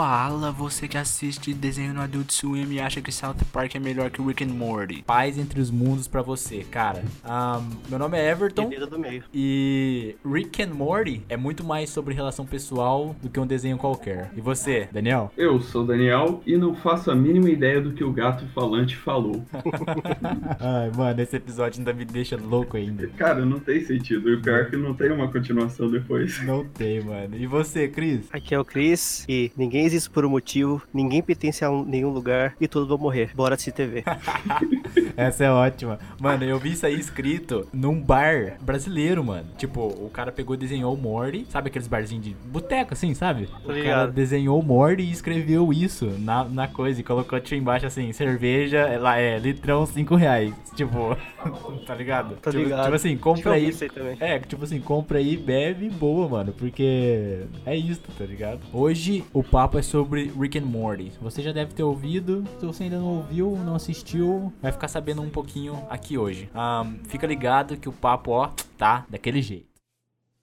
Fala, você que assiste desenho no Adult Swim e acha que South Park é melhor que Rick and Morty. Paz entre os mundos pra você, cara. Um, meu nome é Everton. do meio. E Rick and Morty é muito mais sobre relação pessoal do que um desenho qualquer. E você, Daniel? Eu sou Daniel e não faço a mínima ideia do que o gato falante falou. Ai, mano, esse episódio ainda me deixa louco ainda. Cara, não tem sentido. E o pior é que não tem uma continuação depois. Não tem, mano. E você, Cris? Aqui é o Chris e ninguém existe por um motivo, ninguém pertence a um- nenhum lugar e todos vão morrer. Bora se TV. Essa é ótima. Mano, eu vi isso aí escrito num bar brasileiro, mano. Tipo, o cara pegou e desenhou o Morty. Sabe aqueles barzinhos de boteco, assim, sabe? O cara desenhou o Morty e escreveu isso na, na coisa. E colocou tipo embaixo assim, cerveja, é, lá é, litrão 5 reais. Tipo, tá ligado? Tô tipo, ligado. tipo assim, compra aí. isso. É, tipo assim, compra aí, bebe, boa, mano. Porque é isso, tá ligado? Hoje o papo é sobre Rick and Morty. Você já deve ter ouvido. Se você ainda não ouviu, não assistiu, vai ficar sabendo um pouquinho aqui hoje. Ahn, fica ligado que o papo, ó, tá daquele jeito.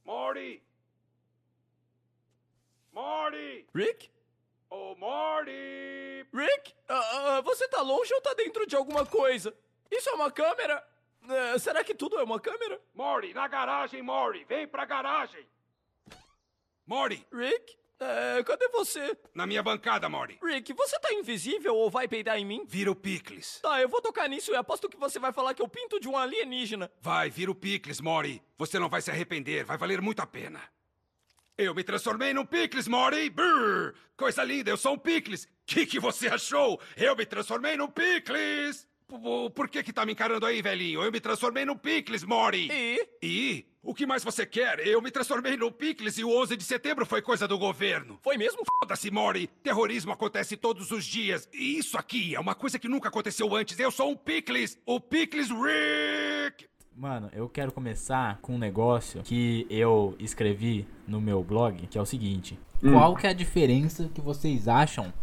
Morty! Morty! Rick? Oh, Morty! Rick? Ah, ah, você tá longe ou tá dentro de alguma coisa? Isso é uma câmera? Eh, será que tudo é uma câmera? Morty, na garagem, Morty! Vem pra garagem! Morty, Rick? Eh, cadê você? na minha bancada, Morty. Rick, você tá invisível ou vai peidar em mim? Vira o Picles. Tá, eu vou tocar nisso e aposto que você vai falar que eu pinto de um alienígena. Vai, vira o Picles, Morty. Você não vai se arrepender, vai valer muito a pena. Eu me transformei num Picles, Morty! Brrr! Coisa linda, eu sou um Picles! Que que você achou? Eu me transformei num Picles! Por que que tá me encarando aí, velhinho? Eu me transformei num Picles, Morty! E? E? O que mais você quer? Eu me transformei no Picles e o 11 de setembro foi coisa do governo. Foi mesmo? Foda-se, Mori! Terrorismo acontece todos os dias. E isso aqui é uma coisa que nunca aconteceu antes. Eu sou um Picles! O Picles Rick! Mano, eu quero começar com um negócio que eu escrevi no meu blog, que é o seguinte. Qual que é a diferença que vocês acham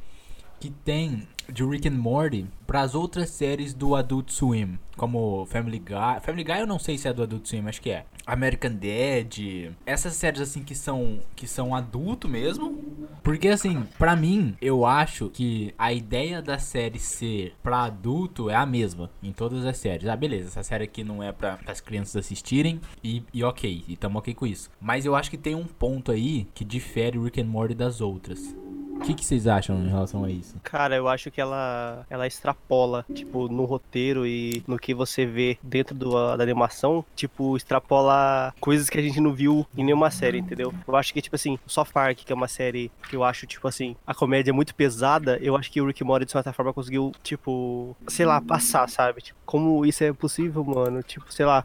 que tem de Rick and Morty pras outras séries do Adult Swim? Como Family Guy. Family Guy eu não sei se é do Adult Swim, acho que é. American Dad. Essas séries assim que são que são adulto mesmo. Porque assim, pra mim, eu acho que a ideia da série ser pra adulto é a mesma em todas as séries. Ah, beleza, essa série aqui não é pra as crianças assistirem e, e ok, e tamo ok com isso. Mas eu acho que tem um ponto aí que difere Rick and Morty das outras. O que, que vocês acham em relação a isso? Cara, eu acho que ela, ela extrapola, tipo, no roteiro e no que você vê dentro do, da animação, tipo, extrapola coisas que a gente não viu em nenhuma série, entendeu? Eu acho que, tipo assim, South Park, que é uma série que eu acho, tipo assim, a comédia é muito pesada, eu acho que o Rick Morty, de certa forma, conseguiu, tipo, sei lá, passar, sabe? Tipo, como isso é possível, mano? Tipo, sei lá,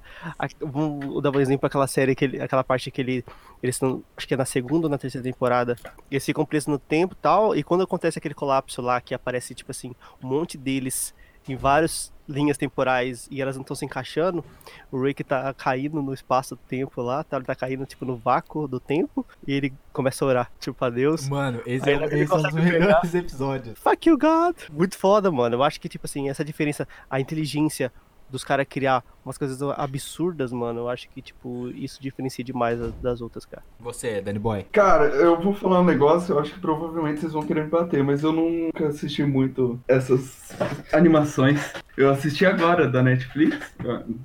vamos dar um exemplo aquela série, aquela parte que ele, eles estão, acho que é na segunda ou na terceira temporada, eles ficam presos no tempo e tal, e quando acontece aquele colapso lá, que aparece, tipo assim, um monte deles em várias linhas temporais e elas não estão se encaixando, o Rick tá caindo no espaço-tempo lá, tá, ele tá caindo, tipo, no vácuo do tempo, e ele começa a orar, tipo, a Deus. Mano, esse Aí é, esse é um dos melhores episódios. Fuck you, God! Muito foda, mano. Eu acho que, tipo assim, essa diferença, a inteligência dos caras criar umas coisas absurdas, mano, eu acho que, tipo, isso diferencia demais das outras, cara. Você, Danny Boy. Cara, eu vou falar um negócio, eu acho que provavelmente vocês vão querer me bater, mas eu nunca assisti muito essas animações. Eu assisti agora da Netflix,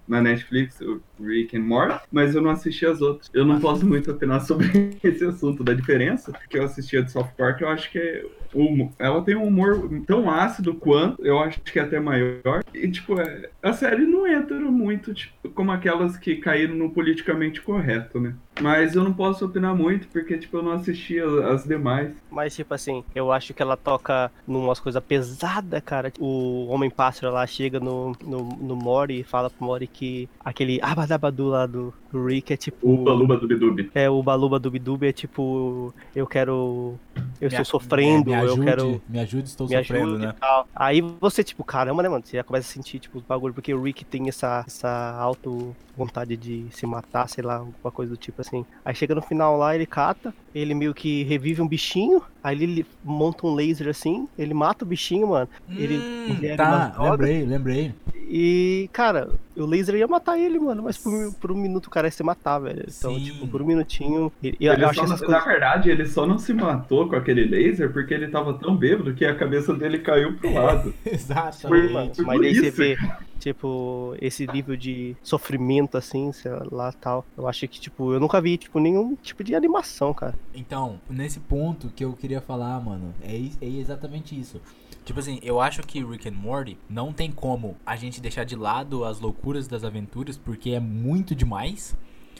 na Netflix, o Rick and Morty, mas eu não assisti as outras. Eu não posso muito opinar sobre esse assunto da diferença, que eu assisti a de South Park, eu acho que é hum- ela tem um humor tão ácido quanto, eu acho que é até maior. E, tipo, é, a série não entra muito, tipo, como aquelas que caíram no politicamente correto, né? Mas eu não posso opinar muito, porque, tipo, eu não assisti as, demais. Mas, tipo assim, eu acho que ela toca numas coisas pesadas, cara. O Homem-Pássaro lá chega no, no, no Mori e fala pro Mori que aquele abadabadu lá do, do Rick é tipo. Uba Luba Dubi É, o Baluba Dubi é tipo. Eu quero. Eu Me estou sofrendo, me ajude, eu quero. Me ajude, estou Me sofrendo, ajude né? tal. Aí você, tipo, caramba, né, mano? Você já começa a sentir, tipo, os bagulho, porque o Rick tem essa, essa auto vontade de se matar, sei lá, alguma coisa do tipo assim. Aí chega no final lá, ele cata, ele meio que revive um bichinho, aí ele monta um laser assim, ele mata o bichinho, mano. Ele Hum, ingere tá, umas drogas. lembrei, lembrei. E, cara, o laser ia matar ele, mano, mas por, um- por um minuto o cara ia se matar, velho. Então, Sim. tipo, por um minutinho. ele- eu, Ele eu achei não- essas Na coisas. verdade, ele só não se matou com aquele laser porque ele tava tão bêbado que a cabeça dele caiu pro lado. Exato. Foi, mano. Foi Mas por daí você isso. vê, tipo, esse nível de sofrimento, assim, sei lá, tal. Eu acho que, tipo, eu nunca vi, tipo, nenhum tipo de animação, cara. Então, nesse ponto que eu queria falar, mano, é, é exatamente isso. Tipo assim, eu acho que Rick and Morty não tem como a gente deixar de lado as loucuras das aventuras, porque é muito demais.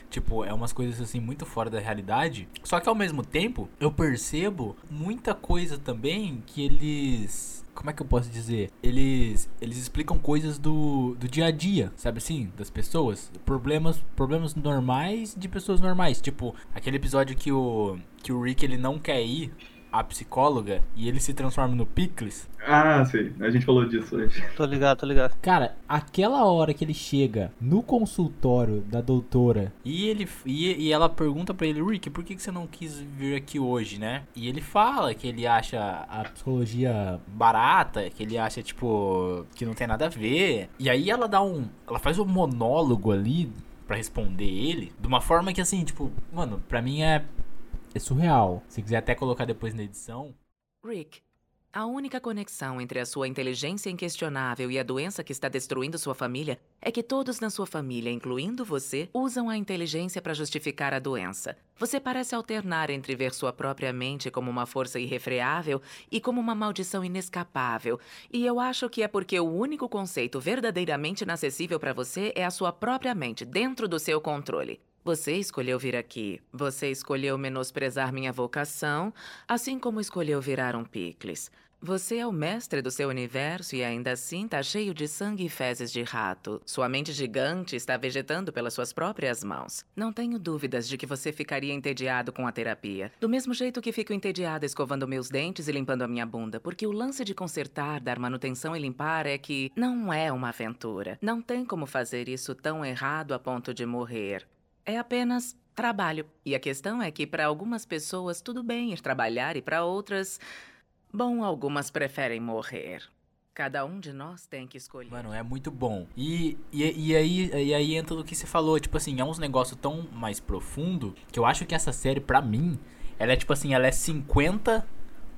Tipo, é umas coisas assim muito fora da realidade. Só que ao mesmo tempo, eu percebo muita coisa também que eles. Como é que eu posso dizer? Eles eles explicam coisas do, do dia a dia, sabe assim? Das pessoas. Problemas problemas normais de pessoas normais. Tipo, aquele episódio que o, que o Rick ele não quer ir à psicóloga e ele se transforma no Pickles. Ah, sim. A gente falou disso hoje. Tô ligado, tô ligado. Cara, aquela hora que ele chega no consultório da doutora e ele e, e ela pergunta pra ele, Rick, por que, que você não quis vir aqui hoje, né? E ele fala que ele acha a psicologia barata, que ele acha, tipo, que não tem nada a ver. E aí ela dá um. Ela faz um monólogo ali pra responder ele, de uma forma que assim, tipo, mano, pra mim é. É surreal. Se quiser até colocar depois na edição. Rick, a única conexão entre a sua inteligência inquestionável e a doença que está destruindo sua família é que todos na sua família, incluindo você, usam a inteligência para justificar a doença. Você parece alternar entre ver sua própria mente como uma força irrefreável e como uma maldição inescapável. E eu acho que é porque o único conceito verdadeiramente inacessível para você é a sua própria mente, dentro do seu controle. Você escolheu vir aqui. Você escolheu menosprezar minha vocação, assim como escolheu virar um picles. Você é o mestre do seu universo e ainda assim tá cheio de sangue e fezes de rato. Sua mente gigante está vegetando pelas suas próprias mãos. Não tenho dúvidas de que você ficaria entediado com a terapia. Do mesmo jeito que fico entediada escovando meus dentes e limpando a minha bunda, porque o lance de consertar, dar manutenção e limpar é que não é uma aventura. Não tem como fazer isso tão errado a ponto de morrer. É apenas trabalho. E a questão é que para algumas pessoas tudo bem ir trabalhar e para outras, bom, algumas preferem morrer. Cada um de nós tem que escolher. Mano, é muito bom. E, e, e aí, e aí entra no que você falou, tipo assim, é uns negócios tão mais profundo que eu acho que essa série, pra mim, ela é tipo assim, ela é 50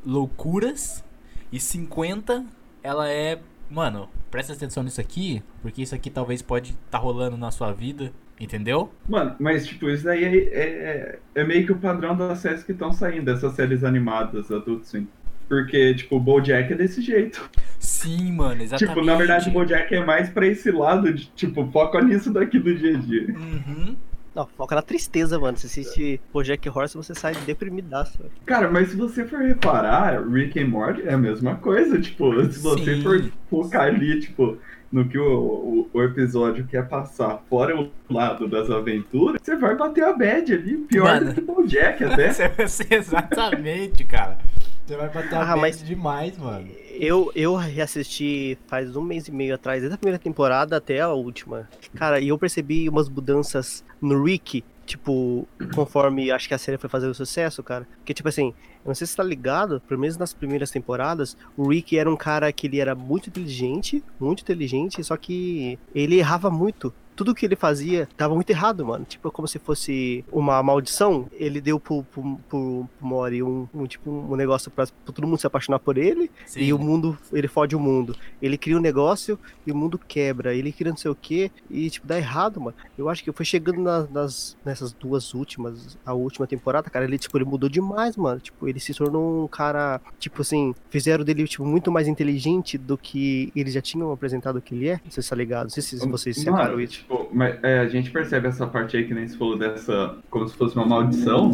loucuras e 50 ela é. Mano, presta atenção nisso aqui, porque isso aqui talvez pode estar rolando na sua vida, entendeu? Mano, mas tipo, isso daí é, é, é meio que o padrão das séries que estão saindo, dessas séries animadas, Adult Swim. Porque, tipo, o BoJack é desse jeito. Sim, mano, exatamente. Tipo, na verdade, o BoJack é mais pra esse lado de, tipo, foca nisso daqui do dia a dia. Uhum. Não, foca na tristeza, mano. Você assiste Bojack Horse, você sai deprimidaço. Cara, mas se você for reparar, Rick and Morty é a mesma coisa, tipo, se você Sim. for focar ali, tipo, no que o, o, o episódio quer passar, fora o lado das aventuras, você vai bater a bad ali, pior Mano. do que o BoJack até. Exatamente, cara. Você vai bater a Ah, bad mas- demais, mano. Eu, eu reassisti faz um mês e meio atrás, desde a primeira temporada até a última. Cara, e eu percebi umas mudanças no Rick, tipo, conforme acho que a série foi fazendo sucesso, cara. Porque, tipo assim, eu não sei se você tá ligado, pelo menos nas primeiras temporadas, o Rick era um cara que ele era muito inteligente, muito inteligente, só que ele errava muito. Tudo que ele fazia dava muito errado, mano. Tipo, como se fosse uma maldição. Ele deu pro, pro, pro, Mori um, um, tipo, um negócio pra, pra todo mundo se apaixonar por ele. Sim. E o mundo, ele fode o mundo. Ele cria um negócio e o mundo quebra. Ele cria não sei o que e, tipo, dá errado, mano. Eu acho que foi chegando na- nas, nessas duas últimas, a última temporada, cara, ele, tipo, ele mudou demais, mano. Tipo, ele se tornou um cara, tipo assim, fizeram dele, tipo, muito mais inteligente do que eles já tinham apresentado que ele é. Não sei se tá ligado. Não sei se vocês Mano, separam isso. Tipo, mas, é, a gente percebe essa parte aí que nem se falou dessa. Como se fosse uma maldição.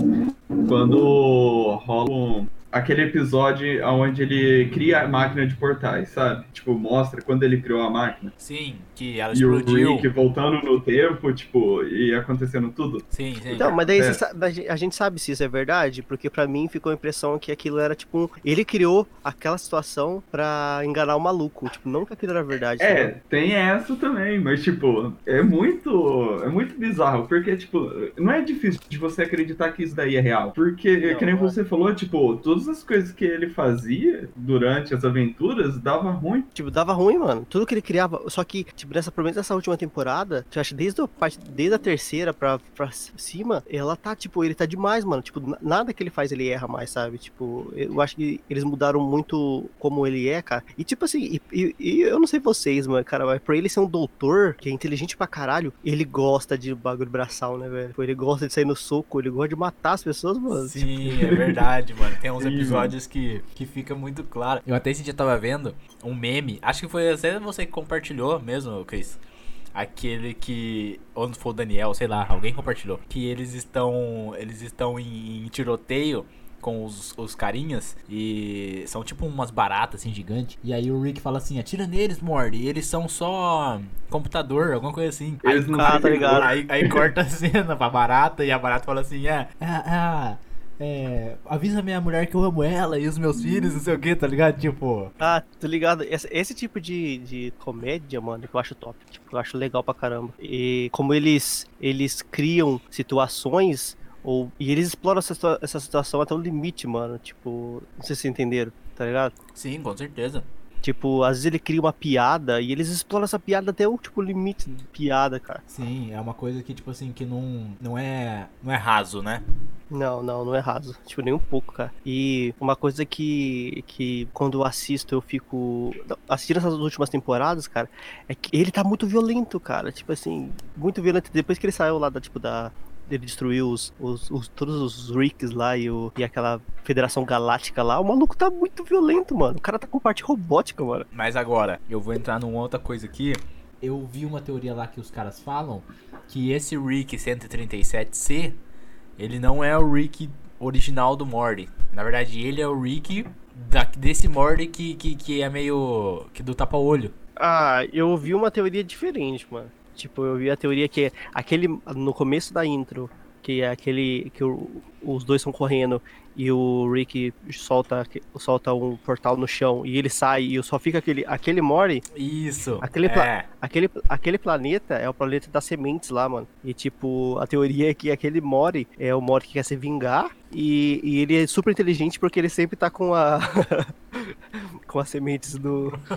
Quando rola um- aquele episódio onde ele cria a máquina de portais, sabe? Tipo, mostra quando ele criou a máquina. Sim, que ela E o explodiu. Rick voltando no tempo, tipo, e acontecendo tudo. Sim, sim. Então, mas daí É. sabe- a gen- a gente sabe se isso é verdade, porque pra mim ficou a impressão que aquilo era tipo um. Ele criou aquela situação pra enganar o maluco. Tipo, não que aquilo era verdade. É, entendeu? tem essa também, mas tipo, é muito, é muito bizarro, porque tipo, não é difícil de você acreditar que isso daí é real, porque Não, que nem não você falou, tipo, todas as coisas que ele fazia durante as aventuras dava ruim. Tipo, dava ruim, mano. Tudo que ele criava. Só que, tipo, nessa, pelo menos nessa última temporada, eu acho que desde a, parte, desde a terceira pra, pra cima, ela tá, tipo, ele tá demais, mano. Tipo, na- nada que ele faz ele erra mais, sabe? Tipo, eu acho que eles mudaram muito como ele é, cara. E, tipo assim, e, e- e eu não sei vocês, mano, cara, mas pra ele ser um doutor, que é inteligente pra caralho, ele gosta de bagulho braçal, né, velho? Tipo, Ele gosta de sair no soco, ele gosta de matar as pessoas, mano. Sim, é verdade, mano. Tem uns episódios que, que fica muito claro. Eu até esse dia tava vendo um meme, acho que foi até você que compartilhou mesmo, Cris. Aquele que. Ou não foi o Daniel, sei lá, alguém compartilhou. Que eles estão. Eles estão em, em tiroteio com os, os carinhas e são tipo umas baratas assim gigantes. E aí o Rick fala assim: atira neles, Morty. E eles são só computador, alguma coisa assim. Aí, Eles não Ah, tá ligado. aí, aí corta a cena pra barata e a barata fala assim: é, é, é, é, avisa minha mulher que eu amo ela e os meus filhos, não sei o que, tá ligado? Tipo, Ah, tô ligado. Esse, esse tipo de, de comédia, mano, que eu acho top. Tipo, eu acho legal pra caramba. E como eles, eles criam situações, ou, e eles exploram essa, essa situação até o limite, mano. Tipo, não sei se vocês entenderam, tá ligado? sim, com certeza. Tipo, às vezes ele cria uma piada e eles exploram essa piada até o tipo limite de piada, cara. Sim, é uma coisa que, tipo assim, que não, não é. Não é raso, né? Não, não, não é raso. Tipo, nem um pouco, cara. E uma coisa que, que quando eu assisto, eu fico. Assistindo essas últimas temporadas, cara, é que ele tá muito violento, cara. Tipo assim, muito violento. Depois que ele saiu lá da, tipo, da. Ele destruiu os, os, os- todos os Ricks lá e, o, e aquela Federação Galáctica lá. O maluco tá muito violento, mano. O cara tá com parte robótica, mano. Mas agora, eu vou entrar numa outra coisa aqui. Eu vi uma teoria lá que os caras falam que esse Rick 137C, ele não é o Rick original do Morty. Na verdade, ele é o Rick da, desse Morty que, que, que é meio. que do tapa-olho. Ah, eu ouvi uma teoria diferente, mano. Tipo, eu vi a teoria que aquele no começo da intro, que é aquele que o- os dois estão correndo e o Rick solta solta um portal no chão e ele sai e só fica aquele aquele Mori, Isso. Aquele é. pla- aquele aquele planeta é o planeta das sementes lá, mano. E tipo, a teoria é que aquele Mori é o Mori que quer se vingar e, e ele é super inteligente porque ele sempre tá com a com as sementes do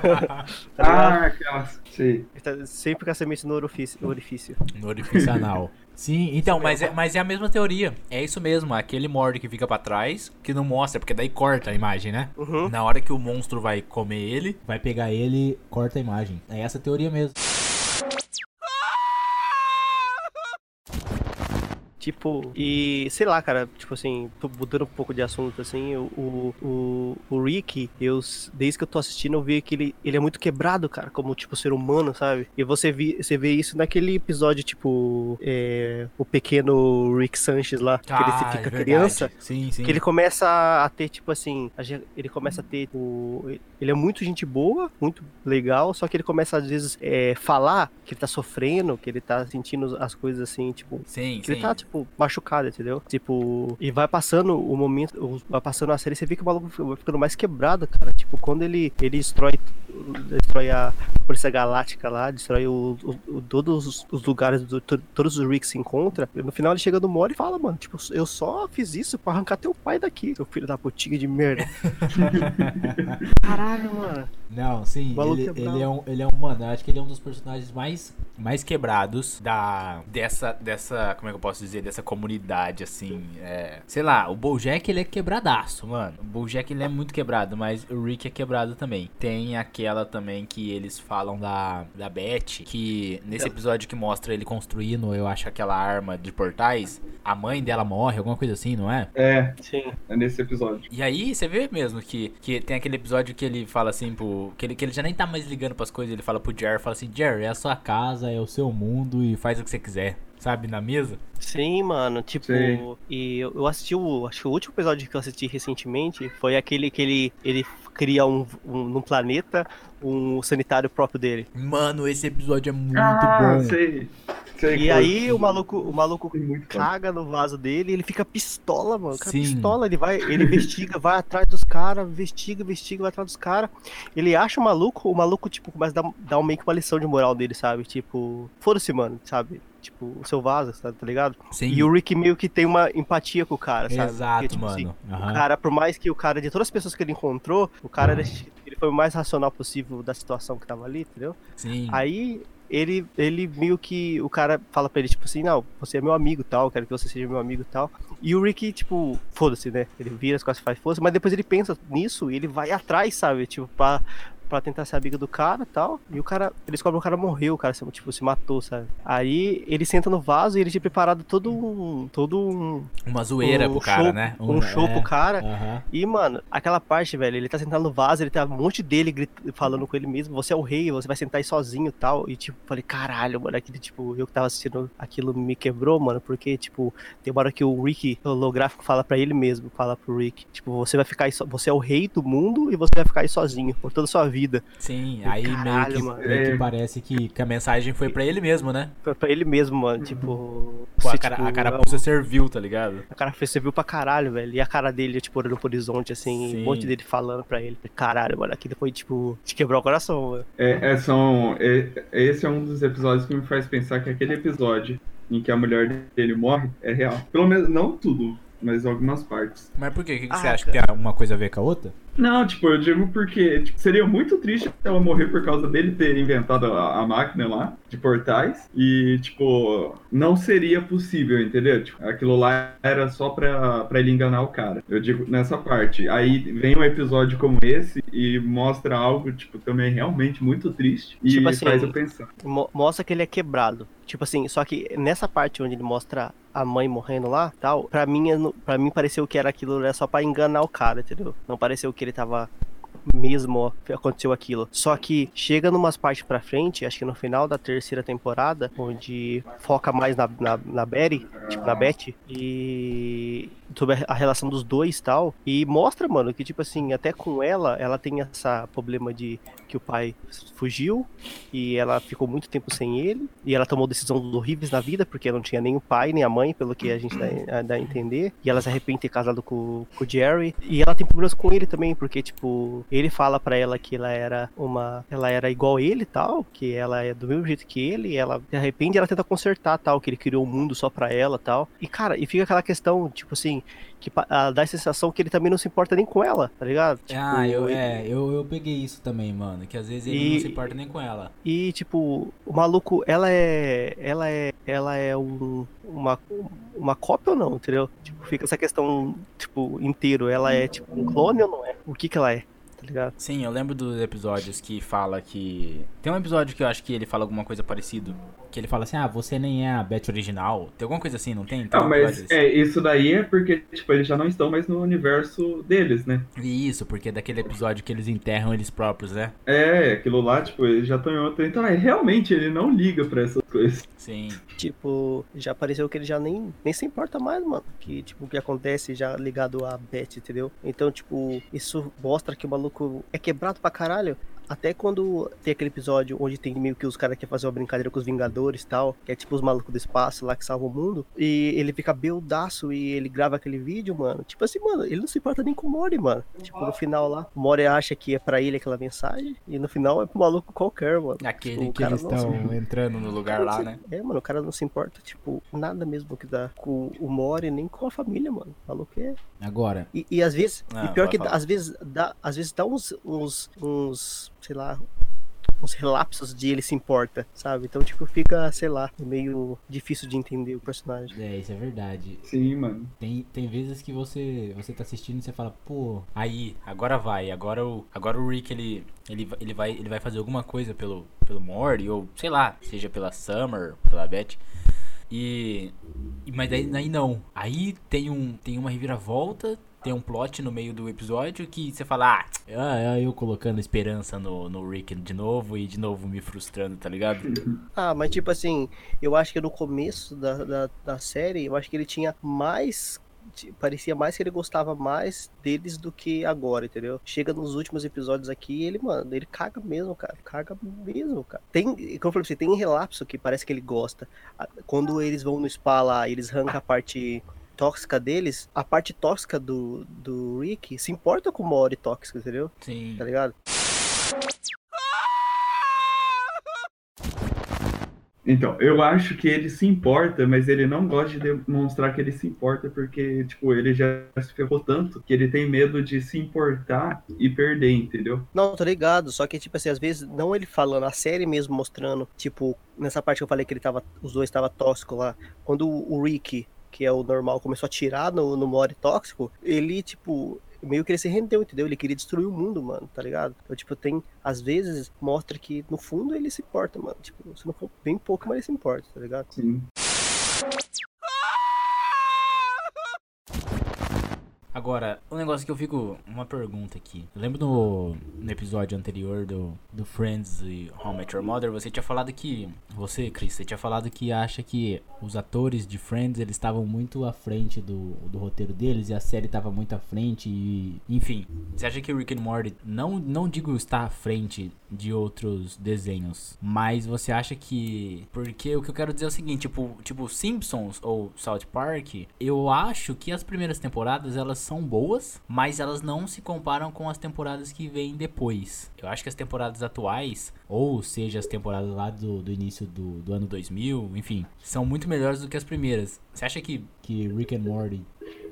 Tá? Ah, aquela. Sei. Ele tá sempre com a semente no orifício. no orifício. No orifício anal. Sim, então, mas é, mas é a mesma teoria. É isso mesmo, aquele Morty que fica pra trás, que não mostra, porque daí corta a imagem, né? Uhum. Na hora que o monstro vai comer ele, vai pegar ele, corta a imagem. É essa a teoria mesmo. Tipo, e sei lá, cara, tipo assim, tô mudando um pouco de assunto, assim, o, o, o Rick, eu, desde que eu tô assistindo, eu vi que ele, ele é muito quebrado, cara, como, tipo, ser humano, sabe? E você, vi, você vê isso naquele episódio, tipo, é, o pequeno Rick Sanchez lá, que ele Ah, se é fica verdade. criança. Sim, sim. Que ele começa a ter, tipo assim, ele começa a ter, o, ele é muito gente boa, muito legal, só que ele começa às vezes é, falar que ele tá sofrendo, que ele tá sentindo as coisas assim, tipo, Sim, que sim. ele tá, tipo, machucado, entendeu? Tipo, e vai passando o momento, vai passando a série, você vê que o maluco vai ficando mais quebrado, cara. Tipo, quando ele, ele destrói destrói a Polícia Galáctica lá, destrói o, o- o- todos os, os lugares, do, to- todos os Ricks se encontram. No final ele chega no Mori e fala, mano, tipo, eu só fiz isso pra arrancar teu pai daqui, seu filho da putinha de merda. Caralho, mano. Não, sim, ele, é ele é um, ele é um, mano, eu acho que ele é um dos personagens mais, mais quebrados da, dessa, dessa, como é que eu posso dizer, dessa comunidade, assim, é, sei lá, o Bojack ele é quebradaço, mano, o Bojack ele é muito quebrado, mas o Rick é quebrado também. Tem aquela também que eles falam da, da Beth, que nesse episódio que mostra ele construindo, eu acho, aquela arma de portais, a mãe dela morre, alguma coisa assim, não é? É, Sim. é nesse episódio. E aí você vê mesmo que, que tem aquele episódio que ele fala assim pro. Que ele, que ele já nem tá mais ligando pras coisas, ele fala pro Jerry, fala assim, Jerry, é a sua casa, é o seu mundo e faz o que você quiser. Sabe, na mesa? Sim, mano, tipo, Sim. e eu eu assisti o, acho que o último episódio que eu assisti recentemente foi aquele que ele, ele cria um, um, num planeta um sanitário próprio dele. Mano, esse episódio é muito ah, bom. sei. sei E aí o maluco, o maluco caga no vaso dele e ele fica pistola, mano. Sim. pistola, ele vai, ele investiga, vai atrás dos caras, investiga, investiga, vai atrás dos caras. Ele acha o maluco, o maluco, tipo, começa a dar, dar um, meio que uma lição de moral dele, sabe? Tipo, foda-se, mano, sabe? Tipo, o seu vaso, tá, tá ligado? Sim, E o Rick meio que tem uma empatia com o cara, sabe? exato, Porque, tipo, mano. assim, Aham. o cara, por mais que o cara, de todas as pessoas que ele encontrou, o cara, ele, ele foi o mais racional possível da situação que tava ali, entendeu? Sim. Aí ele, ele meio que. O cara fala pra ele, tipo assim, não, você é meu amigo e tal, quero que você seja meu amigo e tal. E o Rick, tipo, foda-se, né? Ele vira as costas e faz foda-se, mas depois ele pensa nisso e ele vai atrás, sabe? Tipo, pra, pra tentar ser amigo do cara e tal. E o cara, ele descobre que o cara morreu, o cara, tipo, se matou, sabe? Aí ele senta no vaso e ele tinha preparado todo um. Todo um. Uma zoeira um pro cara, show- né? Um show é, pro cara. E, mano, aquela parte, velho, ele tá sentado no vaso, ele tá um monte dele grit- falando com ele mesmo, você é o rei, você vai sentar aí sozinho e tal. E, tipo, falei, caralho, mano, aquele, tipo, eu que tava assistindo aquilo me quebrou, mano, porque, tipo, tem uma hora que o Rick, o holográfico, fala pra ele mesmo, fala pro Rick, tipo, você vai ficar aí, so... você é o rei do mundo e você vai ficar aí sozinho por toda a sua vida. Sim, aí Caralho, meio, que, meio que É. parece que, que a mensagem foi pra ele mesmo, né? Foi pra ele mesmo, mano, tipo. Pô, a, cara, tipo, a carapuça serviu, tá ligado? A cara fez, você viu pra caralho, velho. E a cara dele, tipo, olhando pro horizonte, assim, Sim. um monte dele falando pra ele. Caralho, mano, aquilo foi, tipo, te quebrou o coração, mano. É, é, são, é- esse é um dos episódios que me faz pensar que aquele episódio em que a mulher dele morre é real. Pelo menos, não tudo, mas algumas partes. Mas por quê? O que, que Ah, você acha que tem uma coisa a ver com a outra? Não, tipo, eu digo porque tipo, seria muito triste ela morrer por causa dele ter inventado a, a máquina lá de portais. E, tipo, não seria possível, entendeu? Tipo, aquilo lá era só pra, pra ele enganar o cara. Eu digo nessa parte. Aí vem um episódio como esse e mostra algo, tipo, também realmente muito triste. E Tipo assim, faz eu pensar. Mo- mostra que ele é quebrado. Tipo assim, só que nessa parte onde ele mostra a mãe morrendo lá, tal, pra mim, pra mim pareceu que era aquilo era só pra enganar o cara, entendeu? Não pareceu que ele tava mesmo ó, aconteceu aquilo. Só que chega numas partes pra frente, acho que no final da terceira temporada, onde foca mais na, na, na Betty, tipo, na Beth, e sobre a- relação dos dois tal, e mostra, mano, que tipo assim, até com ela, ela tem essa problema de que o pai fugiu, e ela ficou muito tempo sem ele, e ela tomou decisões horríveis na vida, porque não tinha nem o pai, nem a mãe, pelo que a gente dá, dá a entender, e ela se arrepende de ter casado com, com o Jerry, e ela tem problemas com ele também, porque, tipo, ele fala pra ela que ela era uma, ela era igual a ele e tal, que ela é do mesmo jeito que ele, e ela se arrepende e ela tenta consertar tal, que ele criou um mundo só pra ela tal, e cara, e fica aquela questão, tipo assim, que pa- ah, dá a sensação que ele também não se importa nem com ela, tá ligado? ah, Tipo, eu, ele- é, eu, eu peguei isso também, mano. Que às vezes ele E- não se importa nem com ela. E tipo, o maluco, ela é. Ela é. Ela é um, uma, uma cópia ou não, entendeu? Tipo, fica essa questão, tipo, inteiro. Ela é tipo um clone ou não é? O que que ela é? Ligado? Sim, eu lembro dos episódios que fala que. Tem um episódio que eu acho que ele fala alguma coisa parecida. Que ele fala assim, ah, você nem é a Beth original. Tem alguma coisa assim, não tem? Não, um mas é, isso daí é porque, tipo, eles já não estão mais no universo deles, né? Isso, porque é daquele episódio que eles enterram eles próprios, né? É, aquilo lá, tipo, eles já estão em outro. Então, é, realmente, ele não liga pra essas coisas. Sim. Tipo, já pareceu que ele já nem, nem se importa mais, mano. Que, tipo, o que acontece já ligado a Beth, entendeu? Então, tipo, isso mostra que o maluco é quebrado pra caralho até quando tem aquele episódio onde tem meio que os caras querem fazer uma brincadeira com os Vingadores e tal, que é tipo os malucos do espaço lá que salvam o mundo, e ele fica beldaço e ele grava aquele vídeo, mano. Tipo assim, mano, ele não se importa nem com o Mori, mano. Tipo, no final lá, o Mori acha que é pra ele aquela mensagem, e no final é pro maluco qualquer, mano. Aquele Tipo, que eles não se- estão entrando no lugar lá, né? É, mano, o cara não se importa, tipo, nada mesmo que dá com o Mori, nem com a família, mano. O maluco é. Agora, E, e às vezes, Ah, e pior que falar. às vezes dá, às vezes dá uns, uns, uns, sei lá, uns relapsos de ele se importa, sabe? Então, tipo, fica, sei lá, meio difícil de entender o personagem. é, isso é verdade. Sim, mano. Tem, tem vezes que você você tá assistindo e você fala, pô, aí, agora vai, agora o, agora o Rick ele, ele, ele, vai, ele vai fazer alguma coisa pelo, pelo Morty, ou sei lá, seja pela Summer, pela Beth. E. Mas daí, daí não. Aí tem, um, tem uma reviravolta, tem um plot no meio do episódio que você fala, ah, ah, eu colocando esperança no, no Rick de novo e de novo me frustrando, tá ligado? Ah, mas tipo assim, eu acho que no começo da, da, da série, eu acho que ele tinha mais. Parecia mais que ele gostava mais deles do que agora, entendeu? Chega nos últimos episódios aqui, ele, mano, ele caga mesmo, cara. Caga mesmo, cara. Tem, como eu falei pra você, tem relapso que parece que ele gosta. Quando eles vão no spa lá, eles arrancam a parte tóxica deles, a parte tóxica do, do Rick se importa com uma hora tóxica, entendeu? Sim. Tá ligado? Então, eu acho que ele se importa, mas ele não gosta de demonstrar que ele se importa, porque, tipo, ele já se ferrou tanto que ele tem medo de se importar e perder, entendeu? Não, tô ligado, só que, tipo assim, às vezes, não ele falando, a série mesmo mostrando, tipo, nessa parte que eu falei que ele tava, os dois estavam tóxicos lá, quando o Rick, que é o normal, começou a tirar no, no Mori tóxico, ele, tipo, meio que ele se rendeu, entendeu? Ele queria destruir o mundo, mano, tá ligado? Então, tipo, tem, às vezes, mostra que, no fundo, ele se importa, mano, tipo, se não for bem pouco, mas ele se importa, tá ligado? Sim. Agora, um negócio que eu fico. Uma pergunta aqui. Eu lembro no, no episódio anterior do, do Friends e How I Met Your Mother, você tinha falado que. Você, Chris, você tinha falado que acha que os atores de Friends eles estavam muito à frente do, do roteiro deles e a série estava muito à frente e. Enfim. Você acha que o Rick and Morty, não, não digo está à frente de outros desenhos, mas você acha que. Porque o que eu quero dizer é o seguinte, tipo, tipo Simpsons ou South Park, eu acho que as primeiras temporadas elas são boas, mas elas não se comparam com as temporadas que vêm depois. Eu acho que as temporadas atuais, ou seja, as temporadas lá do, do início do, do ano 2000, enfim, são muito melhores do que as primeiras. Você acha que, que Rick and Morty.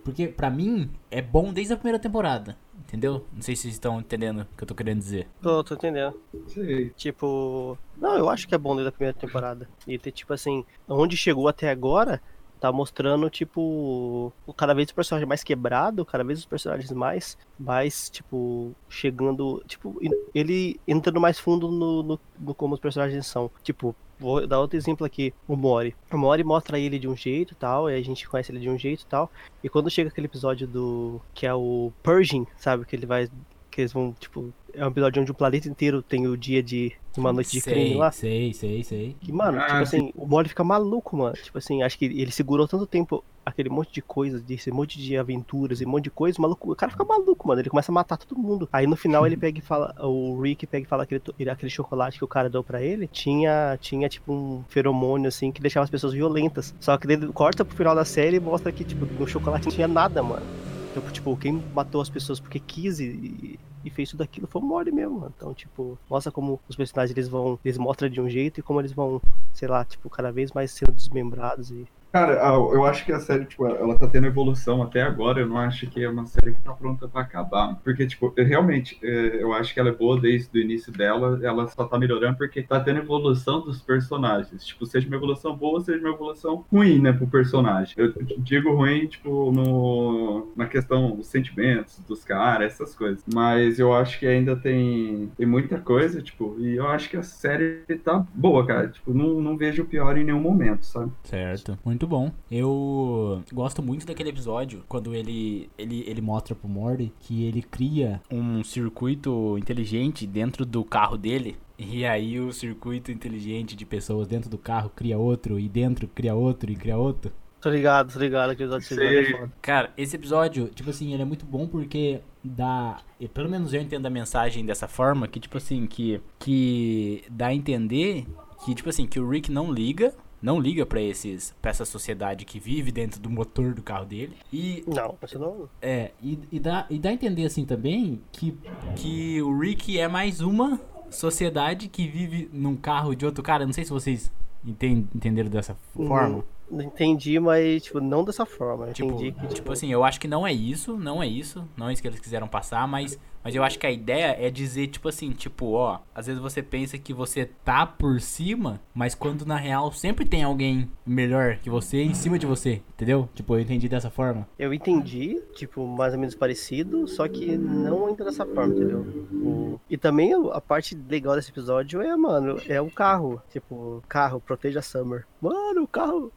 Porque pra mim é bom desde a primeira temporada, entendeu? Não sei se vocês estão entendendo o que eu tô querendo dizer. Tô, tô entendendo. Sei. Tipo, não, eu acho que é bom desde a primeira temporada. E ter, tipo assim, onde chegou até agora, tá mostrando, tipo, o cada vez o personagem mais quebrado, cada vez os personagens mais, mais, tipo, chegando, tipo, ele entrando mais fundo no, no, no como os personagens são. Tipo, vou dar outro exemplo aqui, o Mori. O Mori mostra ele de um jeito tal, e a gente conhece ele de um jeito tal. E quando chega aquele episódio do. que é o Purging, sabe? Que ele vai. Que eles vão, tipo. É um episódio onde o planeta inteiro tem o dia de. uma noite de crime sei, lá. sei, sei, sei. Que, mano, Ah, tipo sim. assim, o Mori fica maluco, mano. Tipo assim, acho que ele segurou tanto tempo aquele monte de coisa, desse monte de aventuras e um monte de coisa, o maluco, o cara fica maluco, mano. Ele começa a matar todo mundo. Aí no final ele pega e fala, o Rick pega e fala que ele aquele chocolate que o cara deu pra ele tinha, tinha tipo um feromônio assim que deixava as pessoas violentas. Só que ele corta pro final da série e mostra que, tipo, no chocolate não tinha nada, mano. Então, tipo, quem matou as pessoas porque quis e, e fez tudo aquilo foi o Mori mesmo. Então, tipo, mostra como os personagens eles vão, eles mostram de um jeito e como eles vão, sei lá, tipo, cada vez mais sendo desmembrados e Cara, eu acho que a série, tipo, ela tá tendo evolução até agora. Eu não acho que é uma série que tá pronta pra acabar. Porque, tipo, realmente, é, eu acho que ela é boa desde o início dela. Ela só tá melhorando porque tá tendo evolução dos personagens. Tipo, seja uma evolução boa, seja uma evolução ruim, né, pro personagem. Eu digo ruim, tipo, no, na questão dos sentimentos dos caras, essas coisas. Mas eu acho que ainda tem, tem muita coisa, tipo, e eu acho que a série tá boa, cara. Tipo, não, não vejo pior em nenhum momento, sabe? Certo, muito bom. Eu gosto muito daquele episódio quando ele ele, ele mostra pro Morty que ele cria um circuito inteligente dentro do carro dele. E aí o circuito inteligente de pessoas dentro do carro cria outro e dentro cria outro e cria outro. Tô ligado, tô ligado, aquele episódio. Cara, esse episódio, tipo assim, ele é muito bom porque dá. e Pelo menos eu entendo a mensagem dessa forma, que tipo assim, que. Que dá a entender que, tipo assim, que o Rick não liga. Não liga pra esses. pra essa sociedade que vive dentro do motor do carro dele. E Não, isso não. É, e, e, dá, e dá a entender assim também que, que o Rick é mais uma sociedade que vive num carro de outro cara. Não sei se vocês enten- entenderam dessa forma. Não entendi, mas, tipo, não dessa forma. Tipo, entendi que, tipo, tipo assim, eu acho que não é isso, não é isso, não é isso que eles quiseram passar, mas, mas eu acho que a ideia é dizer, tipo assim, tipo, ó, às vezes você pensa que você tá por cima, mas quando na real sempre tem alguém melhor que você em cima de você, entendeu? Tipo, eu entendi dessa forma. eu entendi, tipo, mais ou menos parecido, só que não ainda dessa forma, entendeu? O- E também a parte legal desse episódio é, mano, é o carro. Tipo, carro, proteja a Summer. Mano, o carro.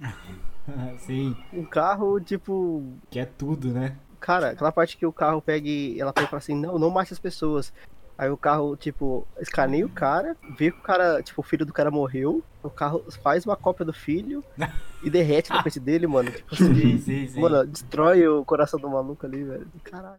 Sim, O carro, tipo, que é tudo, né? Cara, aquela parte que o carro pega e ela pega e fala assim, não, não mate as pessoas. Aí o carro, tipo, escaneia o cara, vê que o cara, tipo, o filho do cara morreu, o carro faz uma cópia do filho e derrete na frente dele, mano. Tipo Sim, assim, sim, sim. mano, destrói o coração do maluco ali, velho. Caralho.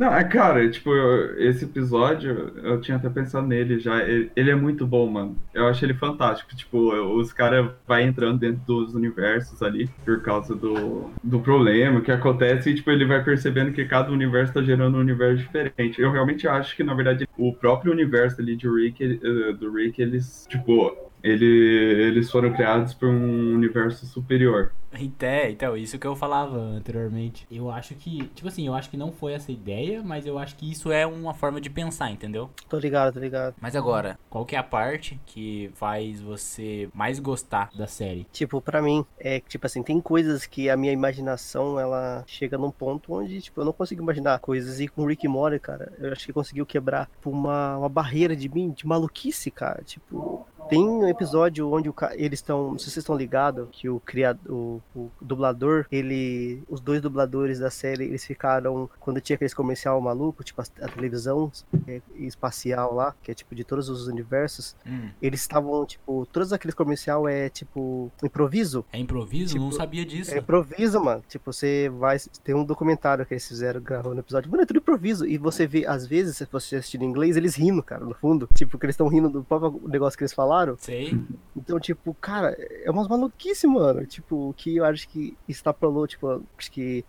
Não, é cara, tipo, eu- esse episódio, eu tinha até pensado nele já. Ele, ele é muito bom, mano. Eu acho ele fantástico. Tipo, os caras vai entrando dentro dos universos ali por causa do, do problema que acontece e, tipo, ele vai percebendo que cada universo tá gerando um universo diferente. Eu realmente acho que, na verdade, o próprio universo ali de Rick, eh, do Rick, eles, tipo, ele, eles foram criados por um universo superior. Então, então, isso que eu falava anteriormente. Eu acho que, tipo assim, eu acho que não foi essa ideia, mas eu acho que isso é uma forma de pensar, entendeu? Tô ligado, tô ligado. Mas agora, qual que é a parte que faz você mais gostar da série? Tipo, pra mim, é que, tipo assim, tem coisas que a minha imaginação, ela chega num ponto onde, tipo, eu não consigo imaginar coisas. E com o Rick and Morty, cara, eu acho que conseguiu quebrar tipo, uma, uma barreira de mim, de maluquice, cara. Tipo, tem um episódio onde o eles estão, não sei se vocês estão ligados, que o criador, o, o dublador, ele, os dois dubladores da série, eles ficaram, quando tinha aqueles comercial maluco, tipo a, a televisão é, espacial lá, que é tipo de todos os universos, Hum, eles estavam, tipo, todos aqueles comercial é, tipo, improviso. é improviso? Tipo, não sabia disso. É improviso, mano. Tipo, você vai. Tem um documentário que eles fizeram gravando no episódio. Mano, é tudo improviso. E você vê, às vezes, se você assistir em inglês, eles rindo, cara, no fundo. Tipo, que eles estão rindo do próprio negócio que eles falaram. Sei. Então, tipo, cara, é umas maluquices, mano. Tipo, que eu acho que extrapolou, tipo, acho que.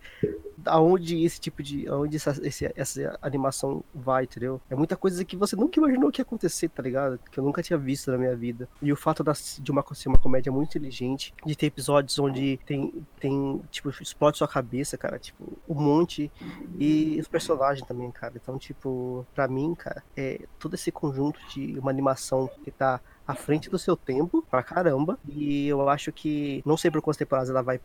Aonde esse tipo de. Aonde essa, esse- essa animação vai, entendeu? É muita coisa que você nunca imaginou que ia acontecer, tá ligado? Que eu nunca tinha visto na minha vida. E o fato das- de uma, ser uma comédia muito inteligente, de ter episódios onde tem, tem tipo, explode sua cabeça, cara, tipo, um monte. E os personagens também, cara. Então, tipo, pra mim, cara, é todo esse conjunto de uma animação que tá à frente do seu tempo, pra caramba. E eu acho que, não sei por quantas temporadas ela vai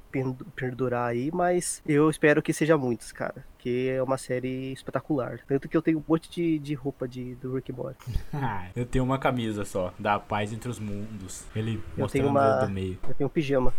perdurar aí, mas eu espero que seja muitas, cara. Que é uma série espetacular. Tanto que eu tenho um monte de, de roupa de, do Rick and Morty. eu tenho uma camisa só, da paz entre os mundos. Ele Eu mostrando tenho uma- do meio. Eu tenho um pijama.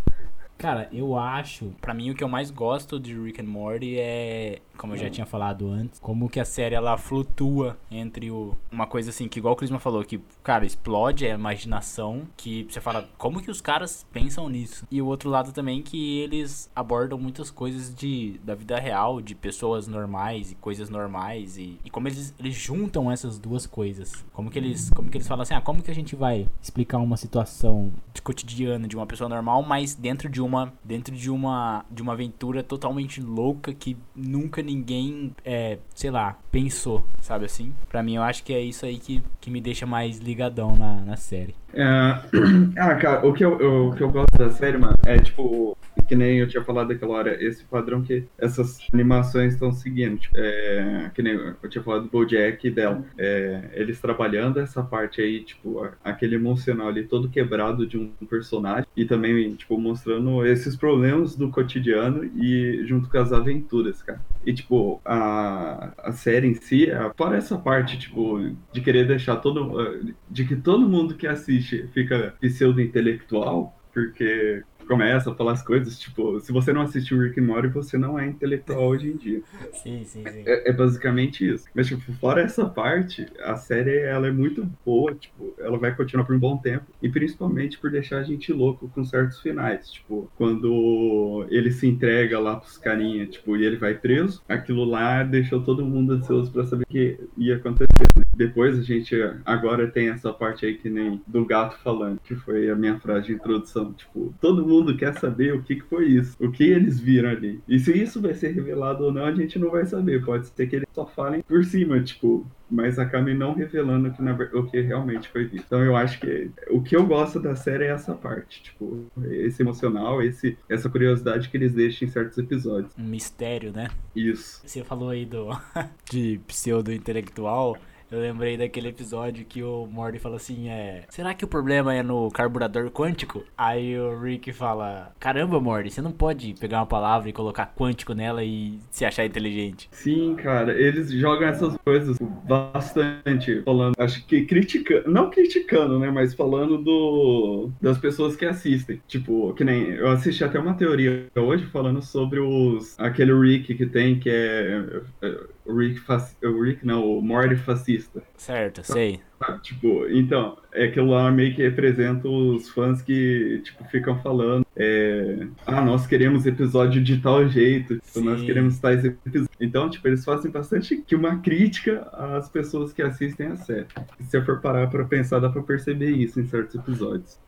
Cara, eu acho, pra mim o que eu mais gosto de Rick and Morty é, como eu já tinha falado antes, como que a série ela flutua entre o uma coisa assim que igual o Clisma falou que, cara, explode a imaginação, que você fala, como que os caras pensam nisso? E o outro lado também que eles abordam muitas coisas de da vida real, de pessoas normais e coisas normais e, e como eles, eles juntam essas duas coisas. Como que eles, como que eles falam assim, ah, como que a gente vai explicar uma situação de cotidiana de uma pessoa normal, mas dentro de uma dentro de uma de uma aventura totalmente louca que nunca ninguém é, sei lá, pensou, sabe assim? Pra mim eu acho que é isso aí que, que me deixa mais ligadão na, na série. É, Ah, cara, o que, eu, eu- o que eu gosto da série, mano, é tipo, que nem eu tinha falado daquela hora, esse padrão que essas animações estão seguindo. tipo, é, que nem eu tinha falado do Bojack dela. É, eles trabalhando essa parte aí, tipo, aquele emocional ali todo quebrado de um personagem e também, tipo, mostrando esses problemas do cotidiano e junto com as aventuras, cara. E, tipo, a, a série em si, é, fora essa parte, tipo, de querer deixar todo. eh, de que todo mundo que assiste fica pseudo-intelectual, porque começa a falar as coisas, tipo, se você não assistiu Rick and Morty, você não é intelectual hoje em dia. Sim, sim, sim. É, é basicamente isso. Mas, tipo, fora essa parte, a série, ela é muito boa, tipo, ela vai continuar por um bom tempo, e principalmente por deixar a gente louco com certos finais, tipo, quando ele se entrega lá pros carinha, tipo, e ele vai preso, aquilo lá deixou todo mundo ansioso pra saber o que ia acontecer. né? Depois a gente agora tem essa parte aí que nem do gato falando, que foi a minha frase de introdução. Tipo, todo mundo quer saber o que, que foi isso, o que eles viram ali. E se isso vai ser revelado ou não, a gente não vai saber. Pode ser que eles só falem por cima, tipo, mas acabem não revelando que na o que realmente foi visto. Então eu acho que o que eu gosto da série é essa parte, tipo, esse emocional, esse, essa curiosidade que eles deixam em certos episódios. Um mistério, né? Isso. Você falou aí do de pseudo-intelectual. Eu lembrei daquele episódio que o Morty fala assim, é... Será que o problema é no carburador quântico? Aí o Rick fala... Caramba, Morty, você não pode pegar uma palavra e colocar quântico nela e se achar inteligente. Sim, cara, eles jogam essas coisas bastante, falando, acho que criticando, não criticando, né, mas falando do das pessoas que assistem. Tipo, que nem eu assisti até uma teoria hoje falando sobre os aquele Rick que tem que é, é, o Rick faci, o Rick não, o Morty fascista. Certo, sei. Ah, Tipo, então, é aquilo lá meio que representa os fãs que, tipo, ficam falando, é, ah, nós queremos episódio de tal jeito, tipo, nós queremos tais episódios. Então, tipo, eles fazem bastante que uma crítica às pessoas que assistem a série. Se eu for parar pra pensar, dá pra perceber isso em certos episódios.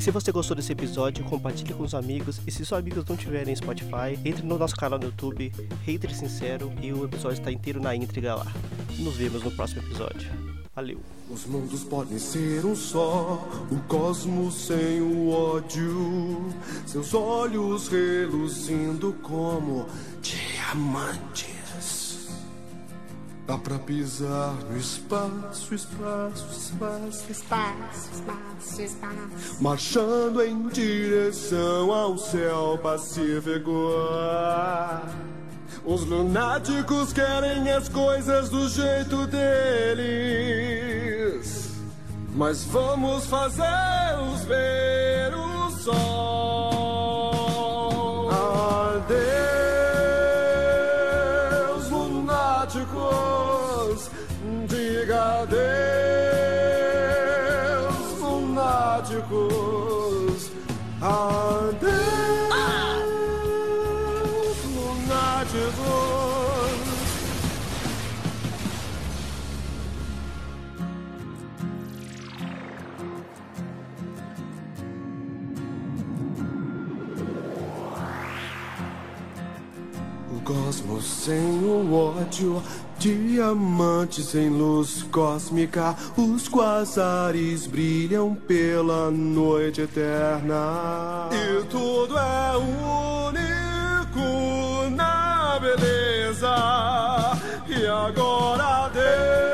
E se você gostou desse episódio, compartilhe com os amigos. E se seus amigos não tiverem Spotify, entre no nosso canal no YouTube, Hater Sincero, e o episódio está inteiro na íntegra lá. Nos vemos no próximo episódio. Valeu! Os mundos podem ser um só, o cosmos sem o ódio, seus olhos reluzindo como diamantes. Dá pra pisar no espaço, espaço, espaço, Espaço, espaço, espaço. marchando em direção ao céu pacífico. Os lunáticos querem as coisas do jeito deles, mas vamos fazê-los ver o sol. Ódio, diamantes em luz cósmica, os quasares brilham pela noite eterna. E tudo é único na beleza. E agora, Deus,